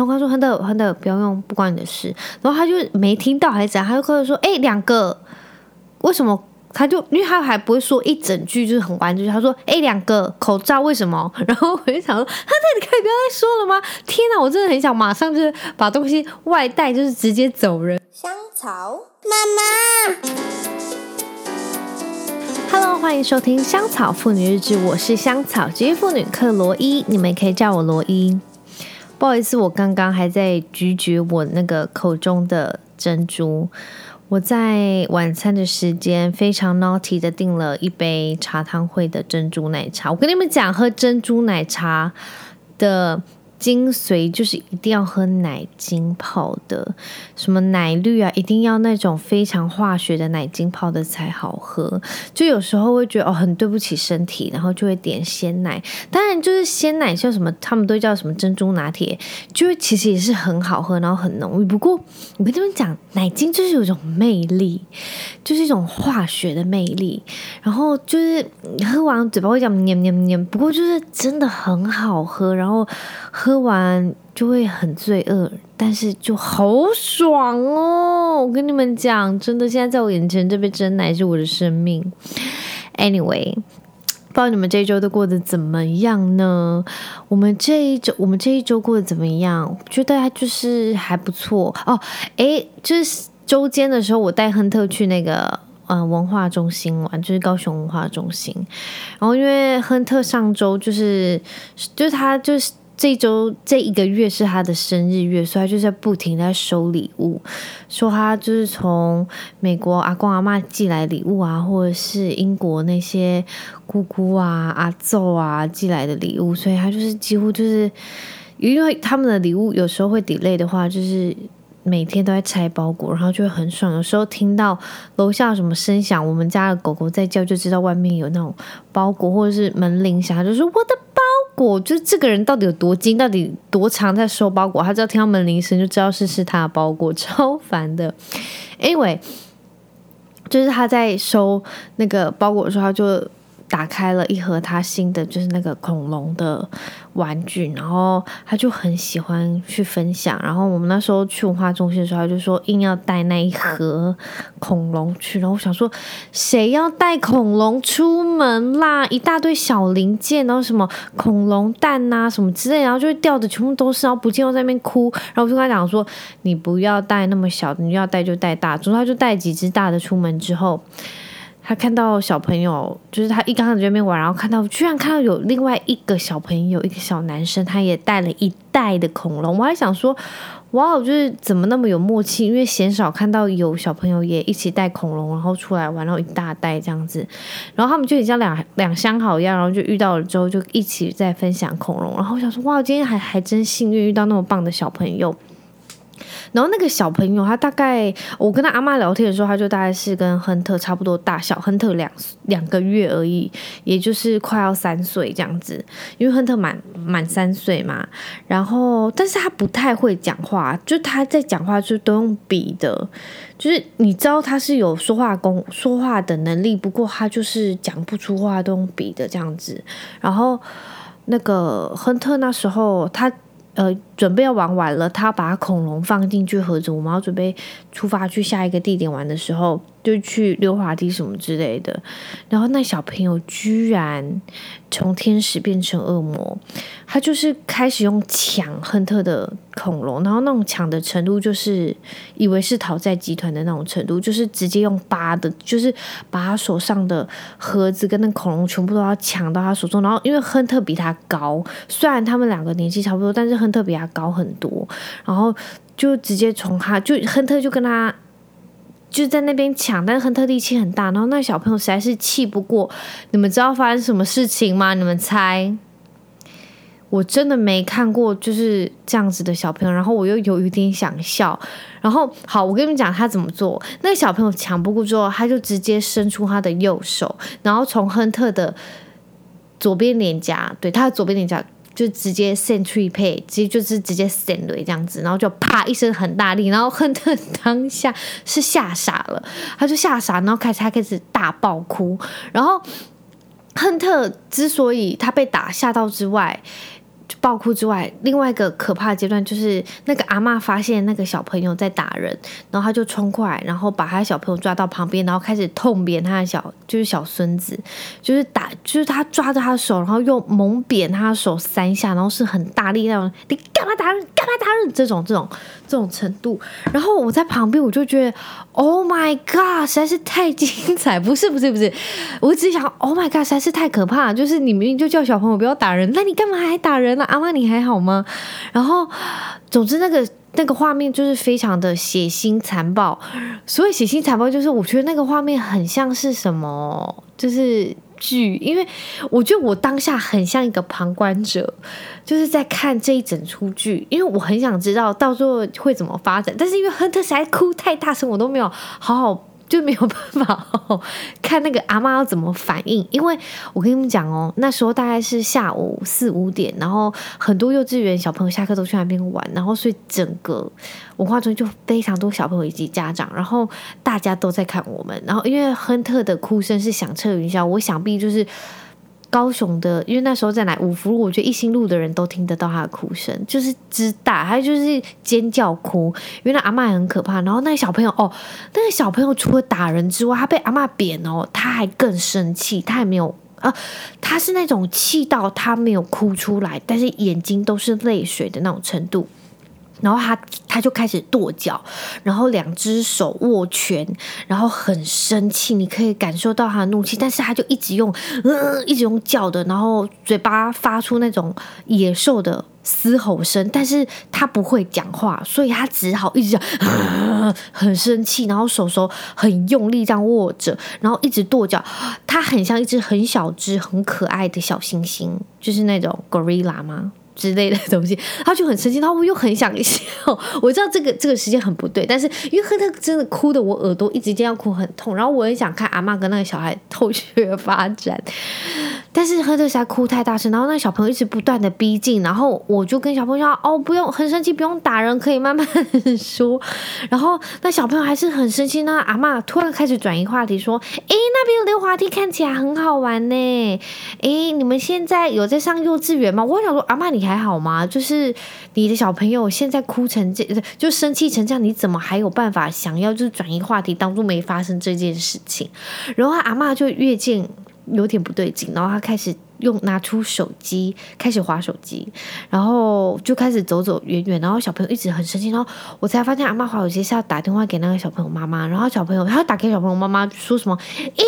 然后他说亨特亨特不要用，不关你的事。然后他就没听到还是怎样，他就跟他说哎两个为什么？他就因为他还不会说一整句，就是很完整。他说：“哎，两个口罩为什么？” 然后我就想说：“他这里可以不要再说了吗？”天哪，我真的很想马上就是把东西外带，就是直接走人。香草妈妈，Hello，欢迎收听《香草妇女日志》，我是香草职业妇女克罗伊，你们可以叫我罗伊。不好意思，我刚刚还在咀嚼我那个口中的珍珠。我在晚餐的时间非常 naughty 的订了一杯茶汤会的珍珠奶茶。我跟你们讲，喝珍珠奶茶的。精髓就是一定要喝奶精泡的，什么奶绿啊，一定要那种非常化学的奶精泡的才好喝。就有时候会觉得哦，很对不起身体，然后就会点鲜奶。当然，就是鲜奶叫什么，他们都叫什么珍珠拿铁，就是其实也是很好喝，然后很浓郁。不过我跟他们讲，奶精就是有一种魅力，就是一种化学的魅力。然后就是喝完嘴巴会讲黏黏黏，不过就是真的很好喝。然后喝。喝完就会很罪恶，但是就好爽哦！我跟你们讲，真的，现在在我眼前这杯珍奶是我的生命。Anyway，不知道你们这一周都过得怎么样呢？我们这一周，我们这一周过得怎么样？觉得还就是还不错哦。诶，就是周间的时候，我带亨特去那个呃文化中心玩，就是高雄文化中心。然后因为亨特上周就是就是他就是。这周这一个月是他的生日月，所以他就在不停在收礼物，说他就是从美国阿公阿嬷寄来礼物啊，或者是英国那些姑姑啊、阿祖啊寄来的礼物，所以他就是几乎就是因为他们的礼物有时候会 delay 的话，就是。每天都在拆包裹，然后就会很爽。有时候听到楼下什么声响，我们家的狗狗在叫，就知道外面有那种包裹，或者是门铃响，就说我的我。就这个人到底有多精，到底多长在收包裹？他只要听到门铃声，就知道是是他的包裹，超烦的。Anyway，就是他在收那个包裹的时候，他就。打开了一盒他新的，就是那个恐龙的玩具，然后他就很喜欢去分享。然后我们那时候去文化中心的时候，他就说硬要带那一盒恐龙去。然后我想说，谁要带恐龙出门啦？一大堆小零件，然后什么恐龙蛋呐、啊，什么之类，然后就会掉的全部都是，然后不见又在那边哭。然后我就跟他讲说，你不要带那么小的，你要带就带大。之后他就带几只大的出门之后。他看到小朋友，就是他一刚开始那边玩，然后看到居然看到有另外一个小朋友，一个小男生，他也带了一袋的恐龙。我还想说，哇，就是怎么那么有默契？因为鲜少看到有小朋友也一起带恐龙，然后出来玩，然后一大袋这样子。然后他们就很像两两相好一样，然后就遇到了之后就一起在分享恐龙。然后我想说，哇，今天还还真幸运遇到那么棒的小朋友。然后那个小朋友，他大概我跟他阿妈聊天的时候，他就大概是跟亨特差不多大小，亨特两两个月而已，也就是快要三岁这样子。因为亨特满满三岁嘛，然后但是他不太会讲话，就他在讲话就都用笔的，就是你知道他是有说话功说话的能力，不过他就是讲不出话，都用笔的这样子。然后那个亨特那时候他。呃，准备要玩完了，他把恐龙放进去盒子，我们要准备出发去下一个地点玩的时候，就去溜滑梯什么之类的。然后那小朋友居然从天使变成恶魔，他就是开始用抢亨特的恐龙，然后那种抢的程度就是以为是讨债集团的那种程度，就是直接用扒的，就是把他手上的盒子跟那恐龙全部都要抢到他手中。然后因为亨特比他高，虽然他们两个年纪差不多，但是亨特比他高很多，然后就直接从他就亨特就跟他。就在那边抢，但是亨特力气很大，然后那小朋友实在是气不过。你们知道发生什么事情吗？你们猜？我真的没看过就是这样子的小朋友，然后我又有一点想笑。然后好，我跟你们讲他怎么做。那个小朋友抢不过之后，他就直接伸出他的右手，然后从亨特的左边脸颊，对，他的左边脸颊。就直接 send 出去 pay，直接就是直接 send 这样子，然后就啪一声很大力，然后亨特当下是吓傻了，他就吓傻，然后开始他开始大爆哭，然后亨特之所以他被打吓到之外，爆哭之外，另外一个可怕的阶段就是那个阿嬷发现那个小朋友在打人，然后他就冲过来，然后把他小朋友抓到旁边，然后开始痛扁他的小就是小孙子，就是打就是他抓着他的手，然后又猛扁他的手三下，然后是很大力那种，你干嘛打人？干嘛打人？这种这种这种程度。然后我在旁边，我就觉得 Oh my God，实在是太精彩！不是不是不是，我只想 Oh my God，实在是太可怕。就是你明明就叫小朋友不要打人，那你干嘛还打人阿嬷你还好吗？然后，总之那个那个画面就是非常的血腥残暴。所以血腥残暴就是我觉得那个画面很像是什么，就是剧，因为我觉得我当下很像一个旁观者，就是在看这一整出剧，因为我很想知道到最后会怎么发展。但是因为亨特实在哭太大声，我都没有好好。就没有办法看那个阿妈要怎么反应，因为我跟你们讲哦，那时候大概是下午四五点，然后很多幼稚园小朋友下课都去那边玩，然后所以整个文化中就非常多小朋友以及家长，然后大家都在看我们，然后因为亨特的哭声是响彻云霄，我想必就是。高雄的，因为那时候在哪五福路，我觉得一心路的人都听得到他的哭声，就是之大，还有就是尖叫哭。因为那阿嬷很可怕，然后那个小朋友哦，那个小朋友除了打人之外，他被阿嬷扁哦，他还更生气，他还没有啊，他是那种气到他没有哭出来，但是眼睛都是泪水的那种程度。然后他他就开始跺脚，然后两只手握拳，然后很生气，你可以感受到他的怒气，但是他就一直用嗯，一直用叫的，然后嘴巴发出那种野兽的嘶吼声，但是他不会讲话，所以他只好一直讲，啊，很生气，然后手手很用力这样握着，然后一直跺脚，他很像一只很小只、很可爱的小猩猩，就是那种 gorilla 吗？之类的东西，他就很生气，然后我又很想笑。我知道这个这个时间很不对，但是因为亨特真的哭的我耳朵一直这样哭很痛，然后我很想看阿嬷跟那个小孩后续发展。但是亨特实在哭太大声，然后那小朋友一直不断的逼近，然后我就跟小朋友说：“哦，不用很生气，不用打人，可以慢慢说。”然后那小朋友还是很生气，那阿嬷突然开始转移话题，说：“诶，那边有溜滑梯，看起来很好玩呢。诶，你们现在有在上幼稚园吗？”我想说：“阿嬷，你你还好吗？就是你的小朋友现在哭成这，就生气成这样，你怎么还有办法想要就是转移话题，当做没发生这件事情？”然后阿嬷就越见。有点不对劲，然后他开始用拿出手机开始划手机，然后就开始走走远远，然后小朋友一直很生气，然后我才发现阿妈划手机是要打电话给那个小朋友妈妈，然后小朋友他打给小朋友妈妈说什么？诶，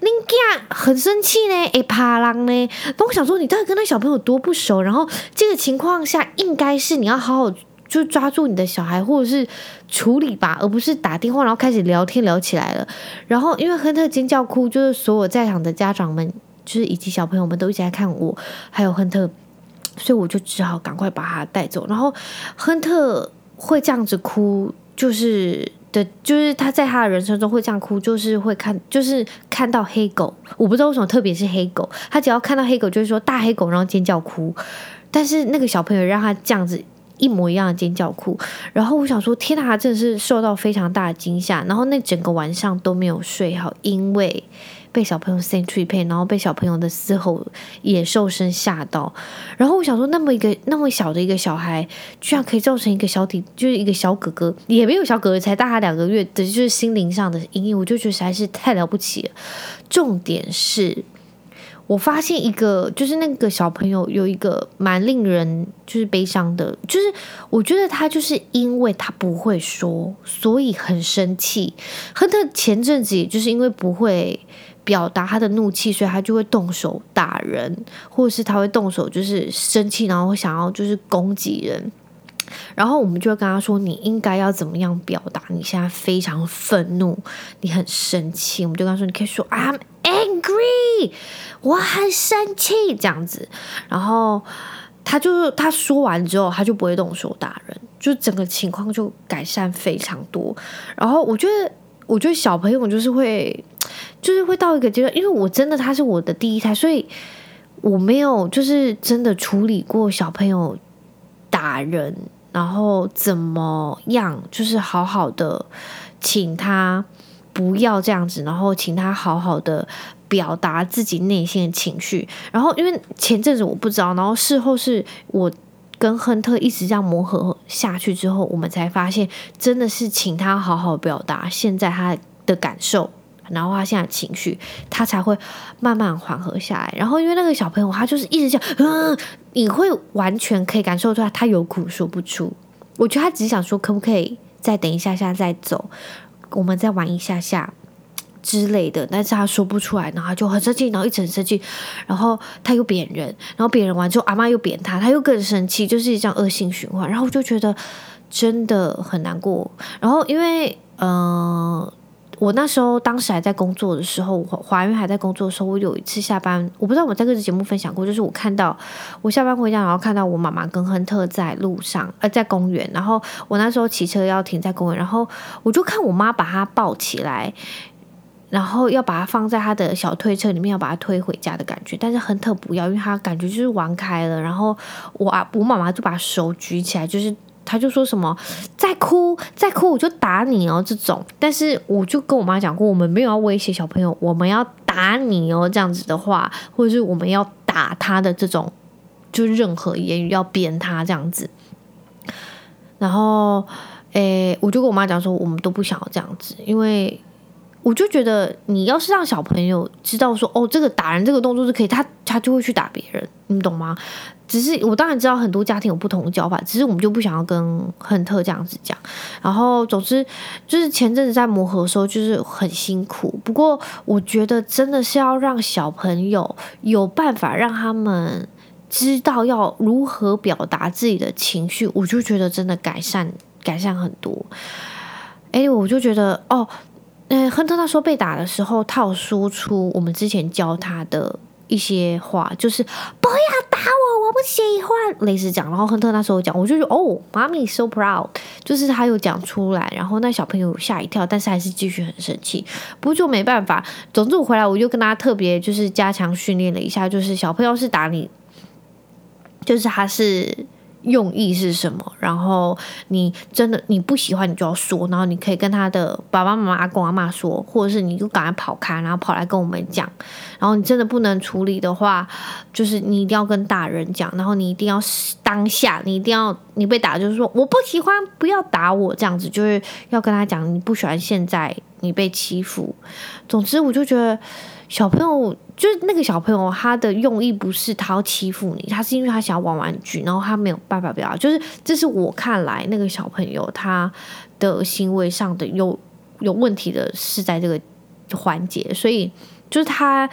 恁囝很生气呢，诶，怕人呢？那我想说你到底跟那小朋友多不熟？然后这个情况下应该是你要好好。就抓住你的小孩，或者是处理吧，而不是打电话，然后开始聊天聊起来了。然后因为亨特尖叫哭，就是所有在场的家长们，就是以及小朋友们都一直在看我，还有亨特，所以我就只好赶快把他带走。然后亨特会这样子哭，就是的，就是他在他的人生中会这样哭，就是会看，就是看到黑狗。我不知道为什么，特别是黑狗，他只要看到黑狗，就是说大黑狗，然后尖叫哭。但是那个小朋友让他这样子。一模一样的尖叫哭，然后我想说，天哪，真的是受到非常大的惊吓，然后那整个晚上都没有睡好，因为被小朋友 century pain，然后被小朋友的嘶吼野兽声吓到，然后我想说，那么一个那么小的一个小孩，居然可以造成一个小体，就是一个小哥哥，也没有小哥哥，才大他两个月的，就是心灵上的阴影，我就觉得实在是太了不起了。重点是。我发现一个，就是那个小朋友有一个蛮令人就是悲伤的，就是我觉得他就是因为他不会说，所以很生气。亨特前阵子就是因为不会表达他的怒气，所以他就会动手打人，或者是他会动手就是生气，然后想要就是攻击人。然后我们就会跟他说：“你应该要怎么样表达？你现在非常愤怒，你很生气。”我们就跟他说：“你可以说 I'm angry，我很生气这样子。”然后他就他说完之后，他就不会动手打人，就整个情况就改善非常多。然后我觉得，我觉得小朋友就是会，就是会到一个阶段，因为我真的他是我的第一胎，所以我没有就是真的处理过小朋友打人。然后怎么样？就是好好的，请他不要这样子，然后请他好好的表达自己内心的情绪。然后因为前阵子我不知道，然后事后是我跟亨特一直这样磨合下去之后，我们才发现真的是请他好好表达现在他的感受。然后他现在情绪，他才会慢慢缓和下来。然后因为那个小朋友，他就是一直讲，嗯，你会完全可以感受出来，他有苦说不出。我觉得他只想说，可不可以再等一下下再走，我们再玩一下下之类的。但是他说不出来，然后他就很生气，然后一直很生气。然后他又扁人，然后扁人完之后，阿妈又扁他，他又更生气，就是这样恶性循环。然后我就觉得真的很难过。然后因为，嗯、我那时候当时还在工作的时候，怀孕还在工作的时候，我有一次下班，我不知道我在这个节目分享过，就是我看到我下班回家，然后看到我妈妈跟亨特在路上，呃，在公园，然后我那时候骑车要停在公园，然后我就看我妈把他抱起来，然后要把他放在他的小推车里面，要把他推回家的感觉，但是亨特不要，因为他感觉就是玩开了，然后我啊，我妈妈就把手举起来，就是。他就说什么再哭再哭我就打你哦这种，但是我就跟我妈讲过，我们没有要威胁小朋友，我们要打你哦这样子的话，或者是我们要打他的这种，就任何言语要扁他这样子。然后，诶，我就跟我妈讲说，我们都不想要这样子，因为我就觉得你要是让小朋友知道说，哦，这个打人这个动作是可以，他他就会去打别人，你懂吗？只是我当然知道很多家庭有不同的教法，只是我们就不想要跟亨特这样子讲。然后总之就是前阵子在磨合的时候就是很辛苦。不过我觉得真的是要让小朋友有办法让他们知道要如何表达自己的情绪，我就觉得真的改善改善很多。哎，我就觉得哦，嗯，亨特那时候被打的时候，他有说出我们之前教他的。一些话就是不要打我，我不喜欢，类似讲。然后亨特那时候讲，我就说哦，妈咪 so proud，就是他有讲出来，然后那小朋友吓一跳，但是还是继续很生气。不过就没办法，总之我回来我就跟他特别就是加强训练了一下，就是小朋友是打你，就是他是。用意是什么？然后你真的你不喜欢，你就要说。然后你可以跟他的爸爸妈妈、阿公阿嬷说，或者是你就赶快跑开，然后跑来跟我们讲。然后你真的不能处理的话，就是你一定要跟大人讲。然后你一定要当下，你一定要你被打，就是说我不喜欢，不要打我这样子，就是要跟他讲你不喜欢现在你被欺负。总之，我就觉得。小朋友就是那个小朋友，他的用意不是他要欺负你，他是因为他想要玩玩具，然后他没有办法表达。就是这是我看来那个小朋友他的行为上的有有问题的是在这个环节，所以就是他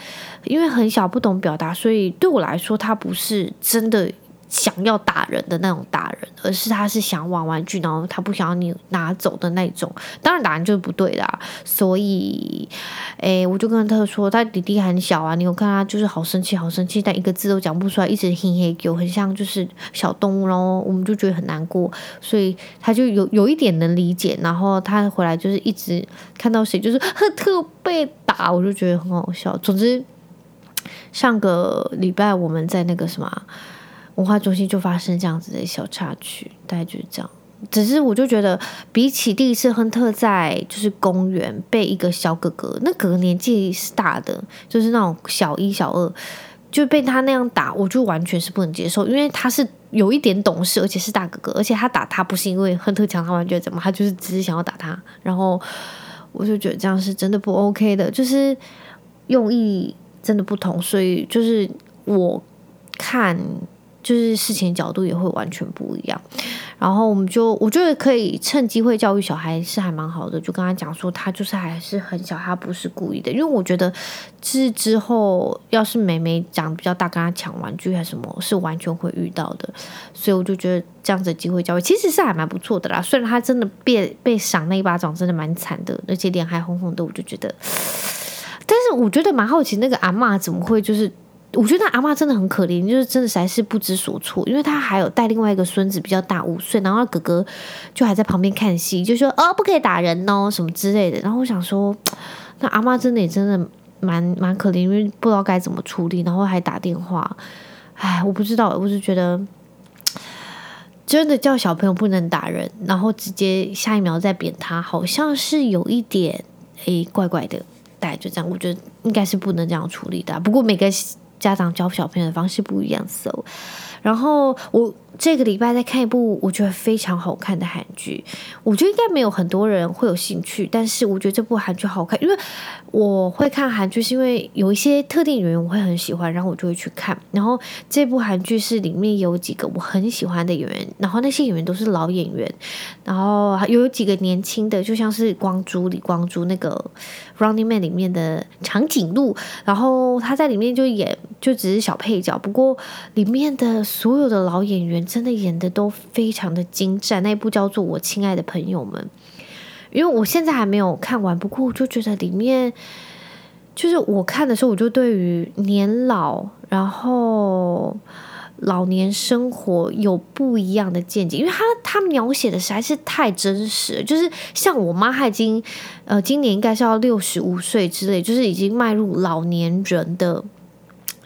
因为很小不懂表达，所以对我来说他不是真的。想要打人的那种打人，而是他是想玩玩具，然后他不想要你拿走的那种。当然打人就是不对的啊，所以，诶，我就跟他说，他弟弟很小啊，你有看他就是好生气，好生气，但一个字都讲不出来，一直嘿嘿叫，很像就是小动物，然后我们就觉得很难过，所以他就有 有一点能理解。然后他回来就是一直看到谁就是呵特被打，我就觉得很好笑。总之，上个礼拜我们在那个什么。文化中心就发生这样子的小插曲，大概就是这样。只是我就觉得，比起第一次亨特在就是公园被一个小哥哥，那哥哥年纪是大的，就是那种小一、小二，就被他那样打，我就完全是不能接受。因为他是有一点懂事，而且是大哥哥，而且他打他不是因为亨特强他完全怎么，他就是只是想要打他。然后我就觉得这样是真的不 OK 的，就是用意真的不同，所以就是我看。就是事情角度也会完全不一样，然后我们就我觉得可以趁机会教育小孩是还蛮好的，就跟他讲说他就是还是很小，他不是故意的，因为我觉得是之后要是妹妹长比较大，跟他抢玩具还是什么，是完全会遇到的，所以我就觉得这样子机会教育其实是还蛮不错的啦。虽然他真的被被赏那一巴掌真的蛮惨的，而且脸还红红的，我就觉得，但是我觉得蛮好奇那个阿嬷怎么会就是。我觉得阿嬷真的很可怜，就是真的实在是不知所措，因为他还有带另外一个孙子比较大五岁，然后哥哥就还在旁边看戏，就说哦不可以打人哦什么之类的。然后我想说，那阿嬷真的也真的蛮蛮可怜，因为不知道该怎么处理，然后还打电话。哎，我不知道，我是觉得真的叫小朋友不能打人，然后直接下一秒再扁他，好像是有一点诶怪怪的。大概就这样，我觉得应该是不能这样处理的。不过每个家长教小朋友的方式不一样，so，然后我。这个礼拜在看一部我觉得非常好看的韩剧，我觉得应该没有很多人会有兴趣，但是我觉得这部韩剧好看，因为我会看韩剧是因为有一些特定演员我会很喜欢，然后我就会去看。然后这部韩剧是里面有几个我很喜欢的演员，然后那些演员都是老演员，然后有几个年轻的，就像是光洙李光洙那个《Running Man》里面的长颈鹿，然后他在里面就演就只是小配角，不过里面的所有的老演员。真的演的都非常的精湛，那一部叫做《我亲爱的朋友们》，因为我现在还没有看完，不过我就觉得里面就是我看的时候，我就对于年老，然后老年生活有不一样的见解，因为他他描写的实在是太真实，就是像我妈，她已经呃今年应该是要六十五岁之类，就是已经迈入老年人的。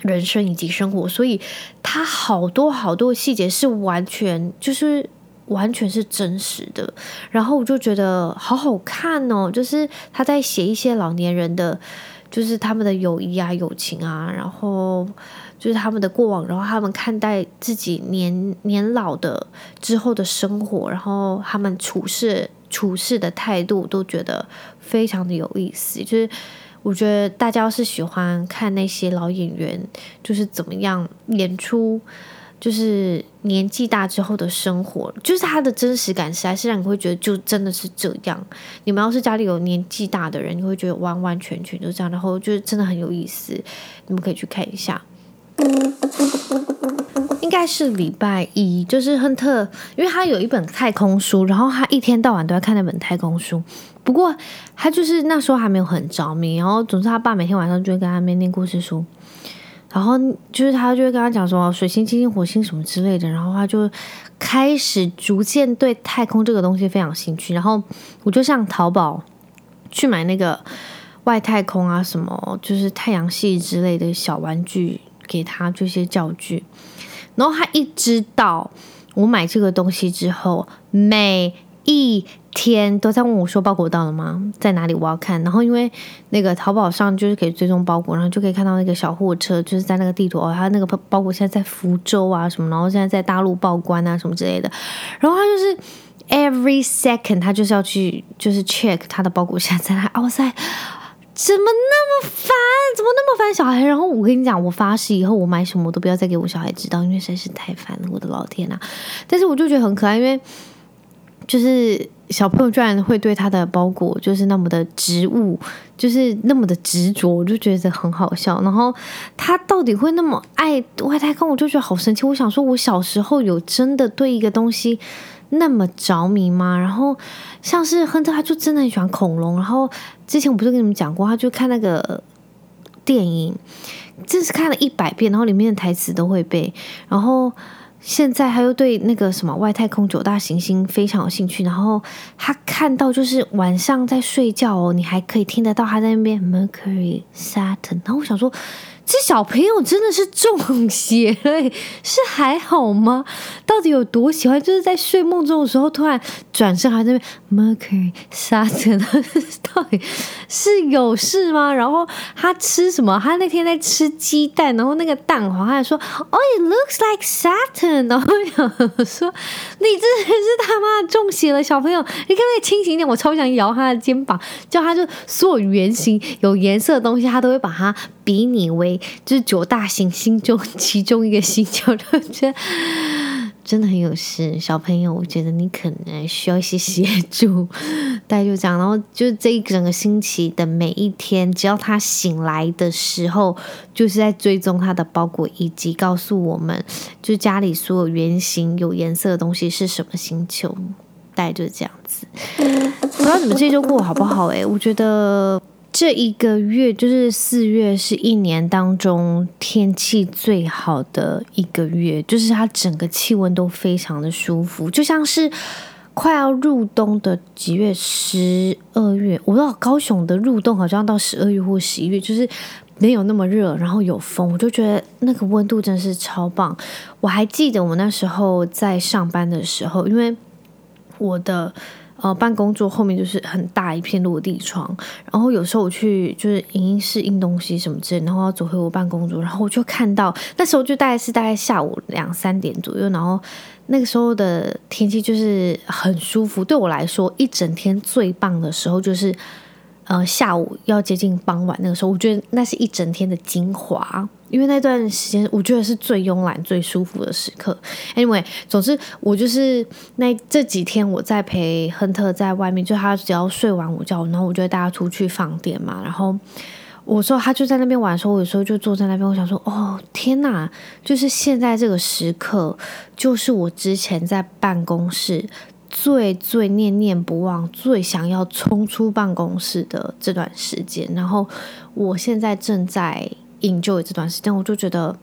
人生以及生活，所以他好多好多细节是完全就是完全是真实的，然后我就觉得好好看哦，就是他在写一些老年人的，就是他们的友谊啊、友情啊，然后就是他们的过往，然后他们看待自己年年老的之后的生活，然后他们处事处事的态度，都觉得非常的有意思，就是。我觉得大家要是喜欢看那些老演员，就是怎么样演出，就是年纪大之后的生活，就是他的真实感，实在是让你会觉得就真的是这样。你们要是家里有年纪大的人，你会觉得完完全全就这样，然后就是真的很有意思，你们可以去看一下。应该是礼拜一，就是亨特，因为他有一本太空书，然后他一天到晚都在看那本太空书。不过他就是那时候还没有很着迷，然后总之他爸每天晚上就会跟他念故事书，然后就是他就会跟他讲说水星、金星、火星什么之类的，然后他就开始逐渐对太空这个东西非常兴趣。然后我就上淘宝去买那个外太空啊什么，就是太阳系之类的小玩具给他这些教具，然后他一知道我买这个东西之后，每一天都在问我说，包裹到了吗？在哪里？我要看。然后因为那个淘宝上就是可以追踪包裹，然后就可以看到那个小货车就是在那个地图哦，他那个包裹现在在福州啊什么，然后现在在大陆报关啊什么之类的。然后他就是 every second 他就是要去就是 check 他的包裹现在在哪。哇塞，怎么那么烦？怎么那么烦小孩？然后我跟你讲，我发誓以后我买什么都不要再给我小孩知道，因为实在是太烦了，我的老天呐！但是我就觉得很可爱，因为就是。小朋友居然会对他的包裹就是那么的执物，就是那么的执着，我就觉得很好笑。然后他到底会那么爱外太空，我就觉得好神奇。我想说，我小时候有真的对一个东西那么着迷吗？然后像是亨特，他就真的很喜欢恐龙。然后之前我不是跟你们讲过，他就看那个电影，真是看了一百遍，然后里面的台词都会背。然后。现在他又对那个什么外太空九大行星非常有兴趣，然后他看到就是晚上在睡觉哦，你还可以听得到他在那边 Mercury Saturn，然后我想说。这小朋友真的是中邪了，是还好吗？到底有多喜欢？就是在睡梦中的时候，突然转身还在那边 Mercury 沙子到底是有事吗？然后他吃什么？他那天在吃鸡蛋，然后那个蛋黄，他还说哦，it looks like Saturn。然后我说，你真的是他妈中邪了，小朋友，你可不可以清醒一点？我超想摇他的肩膀，叫他就所有圆形有颜色的东西，他都会把它比拟为。就是九大行星中其中一个星球，我觉得真的很有事。小朋友，我觉得你可能需要一些协助。大概就这样，然后就是这一整个星期的每一天，只要他醒来的时候，就是在追踪他的包裹，以及告诉我们，就家里所有圆形有颜色的东西是什么星球。大概就是这样子。不知道你们这周过好不好？诶，我觉得。这一个月就是四月，是一年当中天气最好的一个月，就是它整个气温都非常的舒服，就像是快要入冬的几月，十二月。我不知道高雄的入冬好像到十二月或十一月，就是没有那么热，然后有风，我就觉得那个温度真是超棒。我还记得我那时候在上班的时候，因为我的。呃办公桌后面就是很大一片落地窗，然后有时候我去就是影音室印东西什么之类，然后要走回我办公桌，然后我就看到那时候就大概是大概下午两三点左右，然后那个时候的天气就是很舒服，对我来说一整天最棒的时候就是。呃，下午要接近傍晚那个时候，我觉得那是一整天的精华，因为那段时间我觉得是最慵懒、最舒服的时刻。Anyway，总之我就是那这几天我在陪亨特在外面，就他只要睡完午觉，然后我就带他出去放电嘛。然后我说他就在那边玩的时候，我有时候就坐在那边，我想说，哦天哪，就是现在这个时刻，就是我之前在办公室。最最念念不忘、最想要冲出办公室的这段时间，然后我现在正在营救这段时间，我就觉得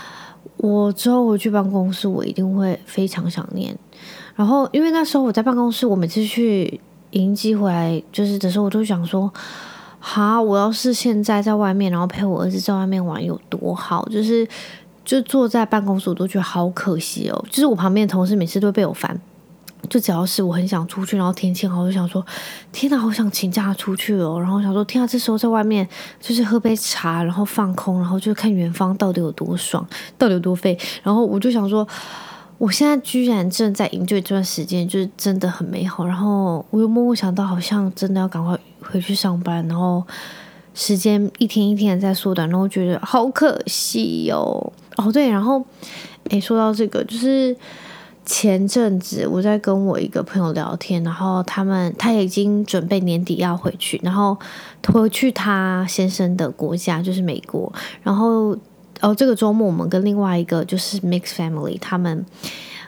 我之后回去办公室，我一定会非常想念。然后因为那时候我在办公室，我每次去迎机回来就是的时候，我都想说，好，我要是现在在外面，然后陪我儿子在外面玩有多好，就是就坐在办公室，我都觉得好可惜哦。就是我旁边的同事每次都被我烦。就只要是我很想出去，然后天气好，我就想说，天哪，好想请假出去哦。然后想说，天啊，这时候在外面就是喝杯茶，然后放空，然后就看远方到底有多爽，到底有多飞。然后我就想说，我现在居然正在营救这段时间，就是真的很美好。然后我又默默想到，好像真的要赶快回去上班，然后时间一天一天的在缩短，然后觉得好可惜哦。哦，对，然后诶，说到这个，就是。前阵子我在跟我一个朋友聊天，然后他们他已经准备年底要回去，然后回去他先生的国家就是美国，然后哦这个周末我们跟另外一个就是 mix family，他们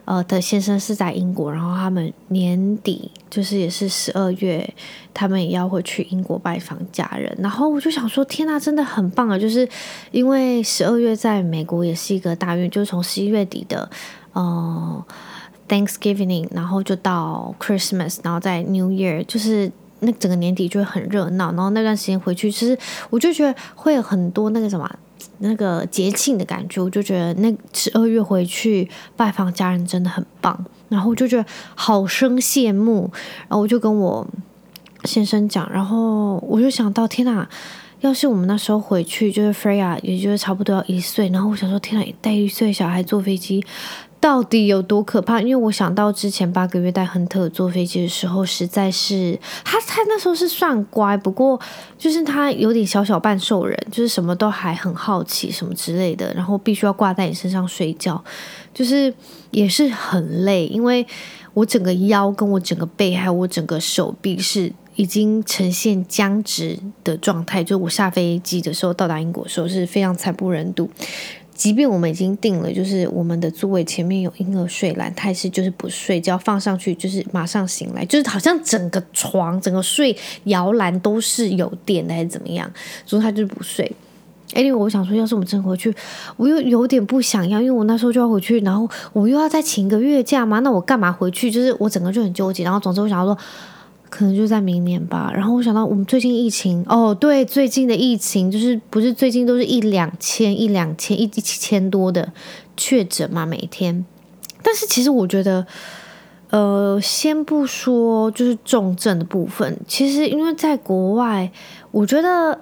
呃的先生是在英国，然后他们年底就是也是十二月，他们也要回去英国拜访家人，然后我就想说天呐，真的很棒啊！就是因为十二月在美国也是一个大运，就是从十一月底的呃。Thanksgiving，然后就到 Christmas，然后在 New Year，就是那整个年底就会很热闹。然后那段时间回去，其实我就觉得会有很多那个什么那个节庆的感觉。我就觉得那十二月回去拜访家人真的很棒。然后我就觉得好生羡慕。然后我就跟我先生讲，然后我就想到天哪，要是我们那时候回去，就是 Freya，也就是差不多要一岁。然后我想说，天哪，带一岁小孩坐飞机。到底有多可怕？因为我想到之前八个月带亨特坐飞机的时候，实在是他他那时候是算乖，不过就是他有点小小半兽人，就是什么都还很好奇什么之类的，然后必须要挂在你身上睡觉，就是也是很累，因为我整个腰跟我整个背还有我整个手臂是已经呈现僵直的状态，就我下飞机的时候到达英国的时候是非常惨不忍睹。即便我们已经定了，就是我们的座位前面有婴儿睡篮，他也是就是不睡，只要放上去就是马上醒来，就是好像整个床、整个睡摇篮都是有电的，还是怎么样？所以他就是不睡。哎，我想说，要是我们真回去，我又有点不想要，因为我那时候就要回去，然后我又要再请一个月假嘛，那我干嘛回去？就是我整个就很纠结。然后总之我想要说。可能就在明年吧。然后我想到我们最近疫情哦，对，最近的疫情就是不是最近都是一两千、一两千、一一千多的确诊嘛，每天。但是其实我觉得，呃，先不说就是重症的部分，其实因为在国外，我觉得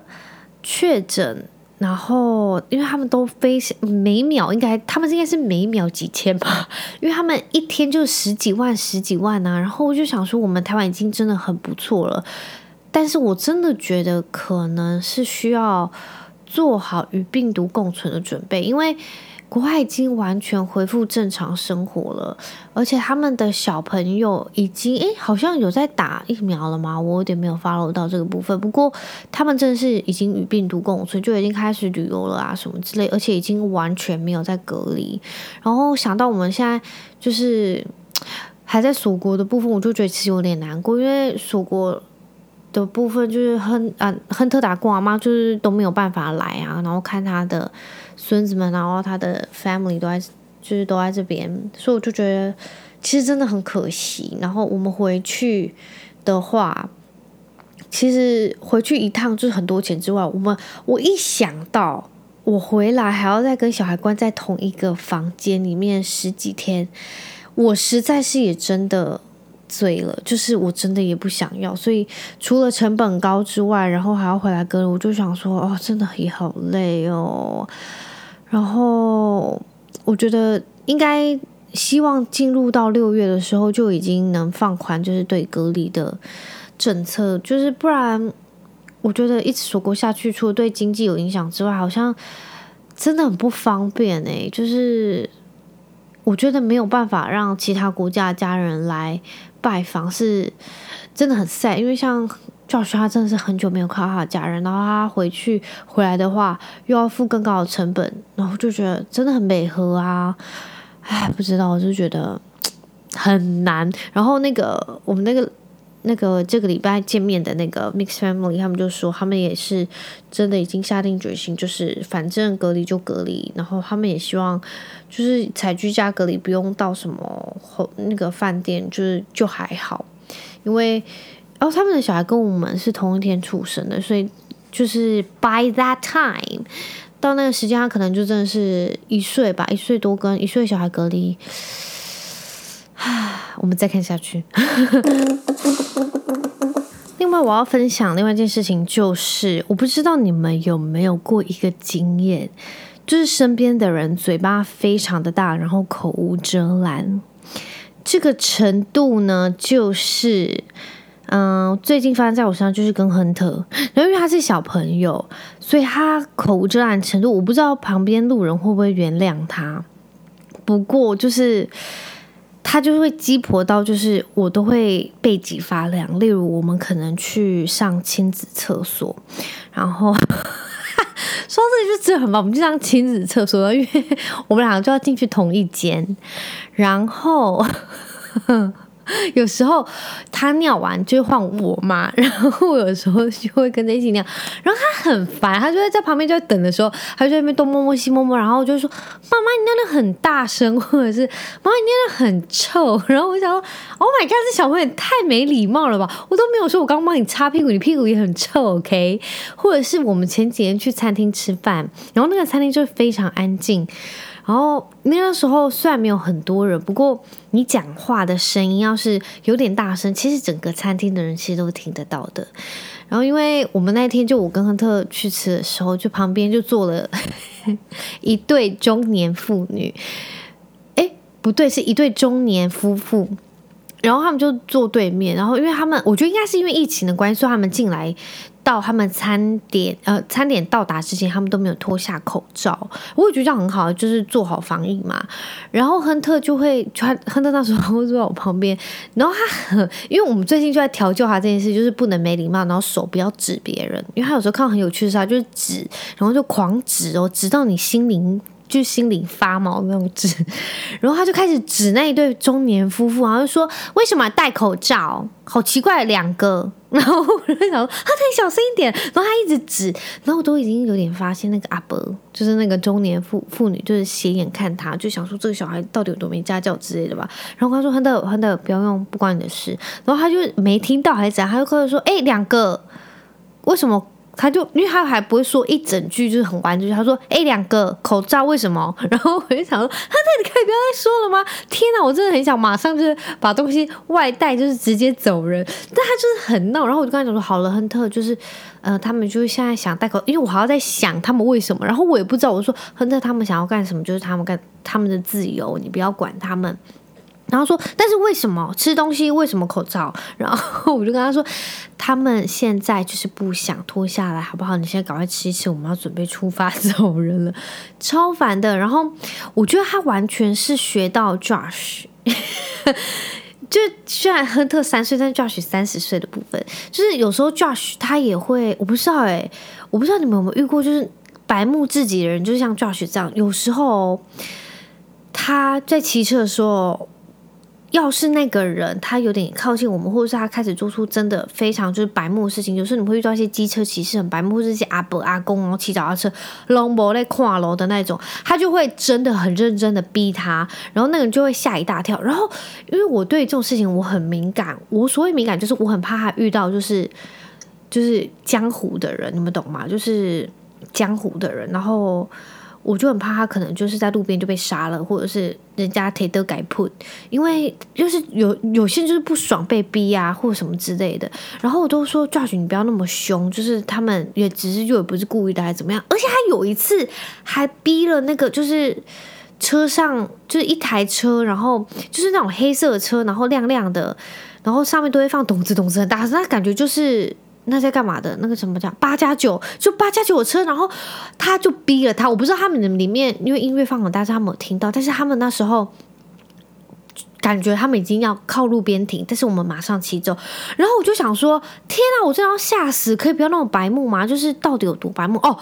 确诊。然后，因为他们都飞每秒应该，他们应该是每秒几千吧，因为他们一天就十几万、十几万啊。然后我就想说，我们台湾已经真的很不错了，但是我真的觉得可能是需要做好与病毒共存的准备，因为。国外已经完全恢复正常生活了，而且他们的小朋友已经诶，好像有在打疫苗了吗？我有点没有 follow 到这个部分。不过他们真的是已经与病毒共存，就已经开始旅游了啊什么之类，而且已经完全没有在隔离。然后想到我们现在就是还在锁国的部分，我就觉得其实有点难过，因为锁国的部分就是亨啊亨特打过嘛，就是都没有办法来啊，然后看他的。孙子们，然后他的 family 都在，就是都在这边，所以我就觉得其实真的很可惜。然后我们回去的话，其实回去一趟就是很多钱之外，我们我一想到我回来还要再跟小孩关在同一个房间里面十几天，我实在是也真的醉了，就是我真的也不想要。所以除了成本高之外，然后还要回来隔离，我就想说，哦，真的也好累哦。然后我觉得应该希望进入到六月的时候就已经能放宽，就是对隔离的政策，就是不然我觉得一直锁国下去，除了对经济有影响之外，好像真的很不方便哎。就是我觉得没有办法让其他国家的家人来拜访，是真的很 sad，因为像。Josh 他真的是很久没有看到他的家人，然后他回去回来的话，又要付更高的成本，然后就觉得真的很美和啊！哎，不知道，我就觉得很难。然后那个我们那个那个这个礼拜见面的那个 Mixed Family，他们就说他们也是真的已经下定决心，就是反正隔离就隔离，然后他们也希望就是采居家隔离，不用到什么后那个饭店，就是就还好，因为。然后他们的小孩跟我们是同一天出生的，所以就是 by that time 到那个时间，他可能就真的是一岁吧，一岁多跟一岁小孩隔离。啊，我们再看下去。另外，我要分享另外一件事情，就是我不知道你们有没有过一个经验，就是身边的人嘴巴非常的大，然后口无遮拦，这个程度呢，就是。嗯，最近发生在我身上就是跟亨特，然后因为他是小朋友，所以他口无遮拦程度，我不知道旁边路人会不会原谅他。不过就是他就会鸡婆到，就是我都会背脊发凉。例如我们可能去上亲子厕所，然后 说这里就真的很棒，我们就上亲子厕所，因为我们两个就要进去同一间，然后。有时候他尿完就换我嘛，然后我有时候就会跟着一起尿，然后他很烦，他就会在旁边就等的时候，他就在那边东摸摸西摸摸，然后就说：“妈妈，你尿的很大声，或者是妈妈，你尿的很臭。”然后我想说：“Oh my god，这小朋友也太没礼貌了吧！我都没有说我刚帮你擦屁股，你屁股也很臭，OK？” 或者是我们前几天去餐厅吃饭，然后那个餐厅就非常安静。然后那个时候虽然没有很多人，不过你讲话的声音要是有点大声，其实整个餐厅的人其实都听得到的。然后因为我们那天就我跟亨特去吃的时候，就旁边就坐了 一对中年妇女，诶，不对，是一对中年夫妇。然后他们就坐对面，然后因为他们，我觉得应该是因为疫情的关系，所以他们进来到他们餐点，呃，餐点到达之前，他们都没有脱下口罩。我也觉得这样很好，就是做好防疫嘛。然后亨特就会，亨特那时候坐在我旁边，然后他很，因为我们最近就在调教他这件事，就是不能没礼貌，然后手不要指别人，因为他有时候看到很有趣的事，他就是指，然后就狂指哦，指到你心灵。就心里发毛那种指，然后他就开始指那一对中年夫妇，然后就说：“为什么戴口罩？好奇怪，两个。”然后我就想说：“他可以小声一点。”然后他一直指，然后我都已经有点发现那个阿伯，就是那个中年妇妇女，就是斜眼看他，就想说这个小孩到底有多没家教之类的吧。然后他说：“亨特，亨特，不要用，不关你的事。”然后他就没听到还是怎样，他就开始说：“哎，两个，为什么？”他就因为他还不会说一整句，就是很完整。他说：“哎，两个口罩为什么？” 然后我就想说：“他这里可以不要再说了吗？”天哪，我真的很想马上就是把东西外带，就是直接走人。但他就是很闹，然后我就跟他讲说：“好了，亨特，就是呃，他们就是现在想戴口，因为我还要在想他们为什么。然后我也不知道，我说亨特他们想要干什么，就是他们干他们的自由，你不要管他们。”然后说，但是为什么吃东西为什么口罩？然后我就跟他说，他们现在就是不想脱下来，好不好？你现在赶快吃一吃，我们要准备出发走人了，超烦的。然后我觉得他完全是学到 Josh，就虽然亨特三岁，但 Josh 三十岁的部分，就是有时候 Josh 他也会，我不知道哎，我不知道你们有没有遇过，就是白目自己的人，就是像 Josh 这样，有时候他在骑车的时候。要是那个人他有点靠近我们，或者是他开始做出真的非常就是白目的事情，有时候你会遇到一些机车骑士很白目，或者是一些阿伯阿公然后骑脚踏车拢无咧看路的那种，他就会真的很认真的逼他，然后那个人就会吓一大跳。然后因为我对这种事情我很敏感，我所谓敏感就是我很怕他遇到就是就是江湖的人，你们懂吗？就是江湖的人，然后。我就很怕他可能就是在路边就被杀了，或者是人家提的改 put，因为就是有有些人就是不爽被逼啊，或者什么之类的。然后我都说 Josh，你不要那么凶，就是他们也只是就也不是故意的，还是怎么样？而且他有一次还逼了那个就是车上就是一台车，然后就是那种黑色的车，然后亮亮的，然后上面都会放咚子咚子很大声，那感觉就是。那在干嘛的？那个什么叫八加九？就八加九的车，然后他就逼了他。我不知道他们里面因为音乐放很大声，他们有听到。但是他们那时候感觉他们已经要靠路边停，但是我们马上骑走。然后我就想说：天啊，我真的要吓死！可以不要那种白目吗？就是到底有多白目？哦，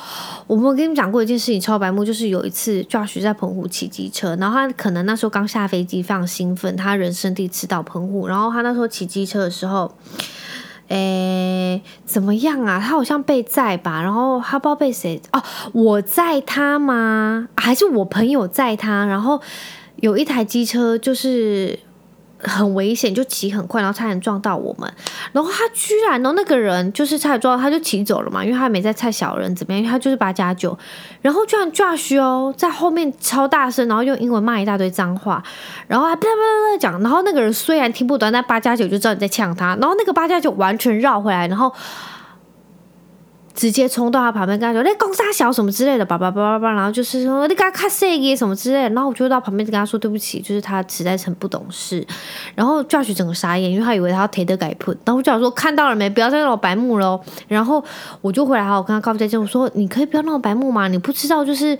我们跟你们讲过一件事情，超白目，就是有一次 Josh 在澎湖骑机车，然后他可能那时候刚下飞机，非常兴奋，他人生第一次到澎湖。然后他那时候骑机车的时候。诶，怎么样啊？他好像被载吧，然后他不知道被谁哦，我载他吗？还是我朋友载他？然后有一台机车就是。很危险，就骑很快，然后差点撞到我们。然后他居然哦，那个人就是差点撞到，他就骑走了嘛，因为他没在蔡小人怎么样？因为他就是八加九，然后居然 Josh 哦，在后面超大声，然后用英文骂一大堆脏话，然后还叭叭叭讲。然后那个人虽然听不懂，但八加九就知道你在呛他。然后那个八加九完全绕回来，然后。直接冲到他旁边，跟他说：“那公杀小什么之类的，叭叭叭叭叭。”然后就是说：“你给他看谁耶什么之类的。”然后我就到旁边跟他说：“对不起，就是他实在是很不懂事。”然后 Josh 整个傻眼，因为他以为他要提的改喷。然后我就说：“看到了没？不要再那么白目喽。”然后我就回来，好好跟他告别再见。我说：“你可以不要那么白目嘛？你不知道就是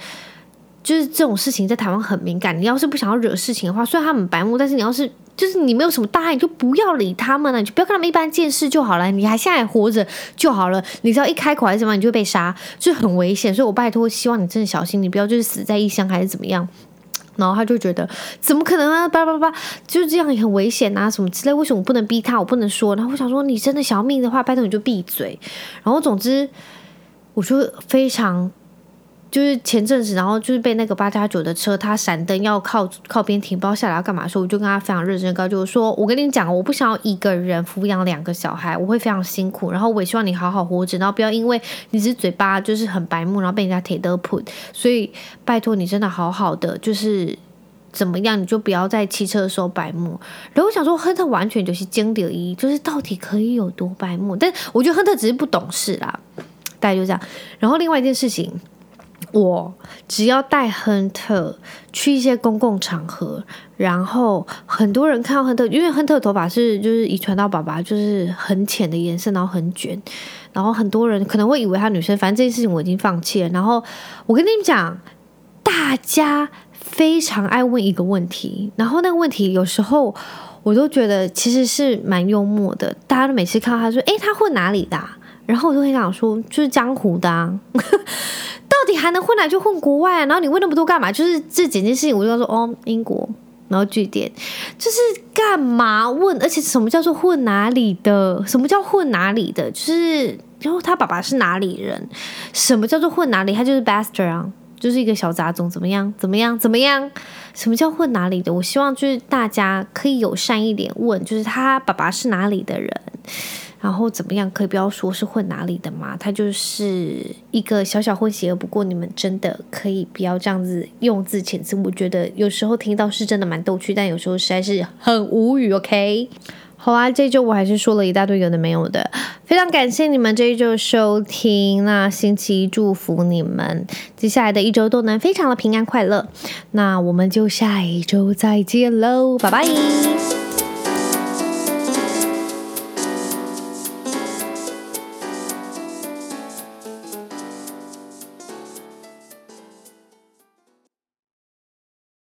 就是这种事情在台湾很敏感。你要是不想要惹事情的话，虽然他们白目，但是你要是……就是你没有什么大碍，你就不要理他们了，你就不要跟他们一般见识就好了。你还现在活着就好了。你只要一开口还是什么，你就被杀，就很危险。所以我拜托，希望你真的小心，你不要就是死在异乡还是怎么样。然后他就觉得怎么可能啊，叭叭叭，就这样也很危险啊，什么之类。为什么我不能逼他？我不能说。然后我想说，你真的想要命的话，拜托你就闭嘴。然后总之，我就非常。就是前阵子，然后就是被那个八加九的车，他闪灯要靠靠边停，不知道下来要干嘛的时候，我就跟他非常认真告，就是说我跟你讲，我不想要一个人抚养两个小孩，我会非常辛苦，然后我也希望你好好活着，然后不要因为你是嘴巴就是很白目，然后被人家铁的喷，所以拜托你真的好好的，就是怎么样，你就不要在骑车的时候白目。然后我想说，亨特完全就是经典一，就是到底可以有多白目？但我觉得亨特只是不懂事啦，大概就这样。然后另外一件事情。我只要带亨特去一些公共场合，然后很多人看到亨特，因为亨特的头发是就是遗传到爸爸，就是很浅的颜色，然后很卷，然后很多人可能会以为他女生，反正这件事情我已经放弃了。然后我跟你们讲，大家非常爱问一个问题，然后那个问题有时候我都觉得其实是蛮幽默的，大家都每次看到他说：“诶，他混哪里的？”然后我就会想说：“就是江湖的啊。”到底还能混来就混国外啊？然后你问那么多干嘛？就是这几件事情，我就要说哦，英国，然后据点，就是干嘛问？而且什么叫做混哪里的？什么叫混哪里的？就是然后他爸爸是哪里人？什么叫做混哪里？他就是 bastard 啊，就是一个小杂种，怎么样？怎么样？怎么样？什么叫混哪里的？我希望就是大家可以友善一点问，就是他爸爸是哪里的人？然后怎么样？可以不要说是混哪里的嘛？他就是一个小小混血儿。不过你们真的可以不要这样子用字遣词。我觉得有时候听到是真的蛮逗趣，但有时候实在是很无语。OK，好啊，这周我还是说了一大堆有的没有的。非常感谢你们这一周收听。那星期一祝福你们，接下来的一周都能非常的平安快乐。那我们就下一周再见喽，拜拜。